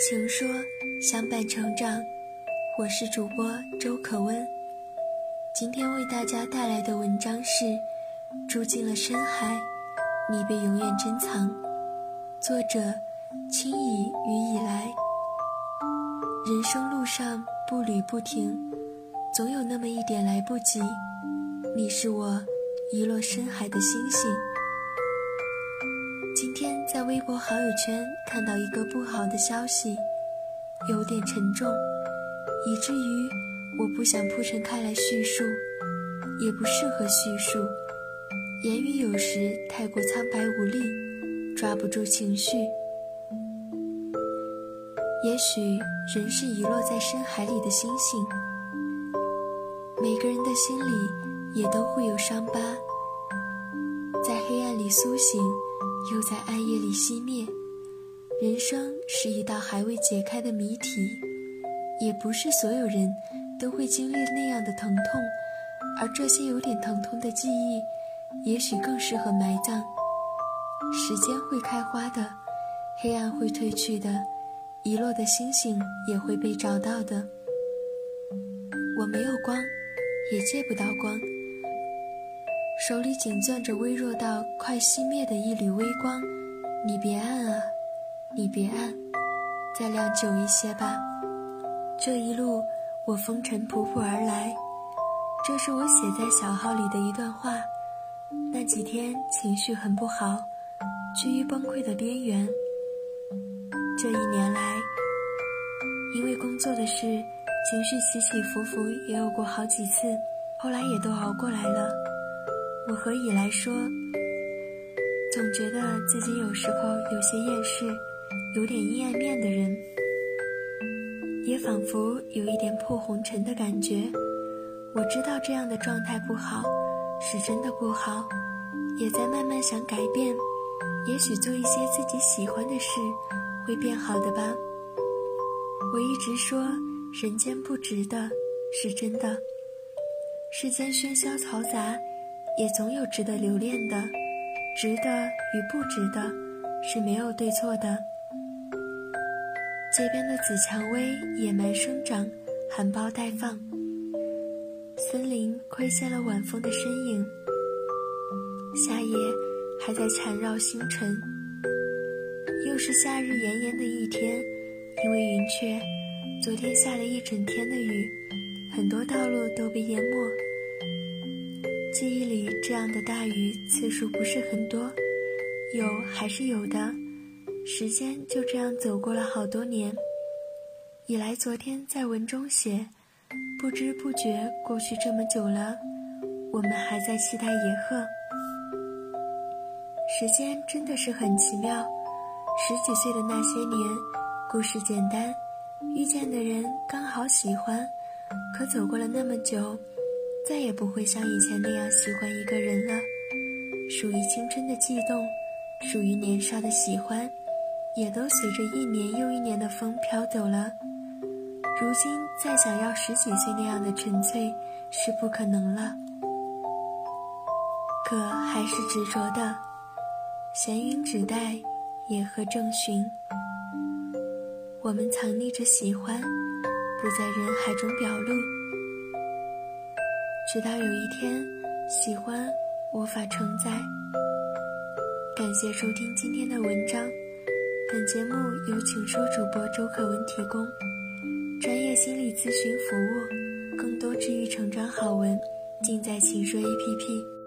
请说相伴成长，我是主播周可温。今天为大家带来的文章是《住进了深海，你被永远珍藏》，作者青怡与以来。人生路上步履不停，总有那么一点来不及。你是我遗落深海的星星。微博好友圈看到一个不好的消息，有点沉重，以至于我不想铺陈开来叙述，也不适合叙述，言语有时太过苍白无力，抓不住情绪。也许人是遗落在深海里的星星，每个人的心里也都会有伤疤，在黑暗里苏醒。又在暗夜里熄灭。人生是一道还未解开的谜题，也不是所有人都会经历那样的疼痛，而这些有点疼痛的记忆，也许更适合埋葬。时间会开花的，黑暗会褪去的，遗落的星星也会被找到的。我没有光，也借不到光。手里紧攥着微弱到快熄灭的一缕微光，你别按啊，你别按，再亮久一些吧。这一路我风尘仆仆而来，这是我写在小号里的一段话。那几天情绪很不好，趋于崩溃的边缘。这一年来，因为工作的事，情绪起起伏伏也有过好几次，后来也都熬过来了。我和以来说，总觉得自己有时候有些厌世，有点阴暗面的人，也仿佛有一点破红尘的感觉。我知道这样的状态不好，是真的不好，也在慢慢想改变。也许做一些自己喜欢的事，会变好的吧。我一直说，人间不值得，是真的。世间喧嚣嘈杂。也总有值得留恋的，值得与不值得，是没有对错的。街边的紫蔷薇野蛮生长，含苞待放。森林窥见了晚风的身影，夏夜还在缠绕星辰。又是夏日炎炎的一天，因为云雀，昨天下了一整天的雨，很多道路都被淹没。记忆里这样的大雨次数不是很多，有还是有的。时间就这样走过了好多年。以来，昨天在文中写，不知不觉过去这么久了，我们还在期待野鹤。时间真的是很奇妙。十几岁的那些年，故事简单，遇见的人刚好喜欢，可走过了那么久。再也不会像以前那样喜欢一个人了，属于青春的悸动，属于年少的喜欢，也都随着一年又一年的风飘走了。如今再想要十几岁那样的纯粹是不可能了，可还是执着的，闲云只待野鹤正寻。我们藏匿着喜欢，不在人海中表露。直到有一天，喜欢无法承载。感谢收听今天的文章，本节目由情书主播周可文提供，专业心理咨询服务，更多治愈成长好文，尽在情书 APP。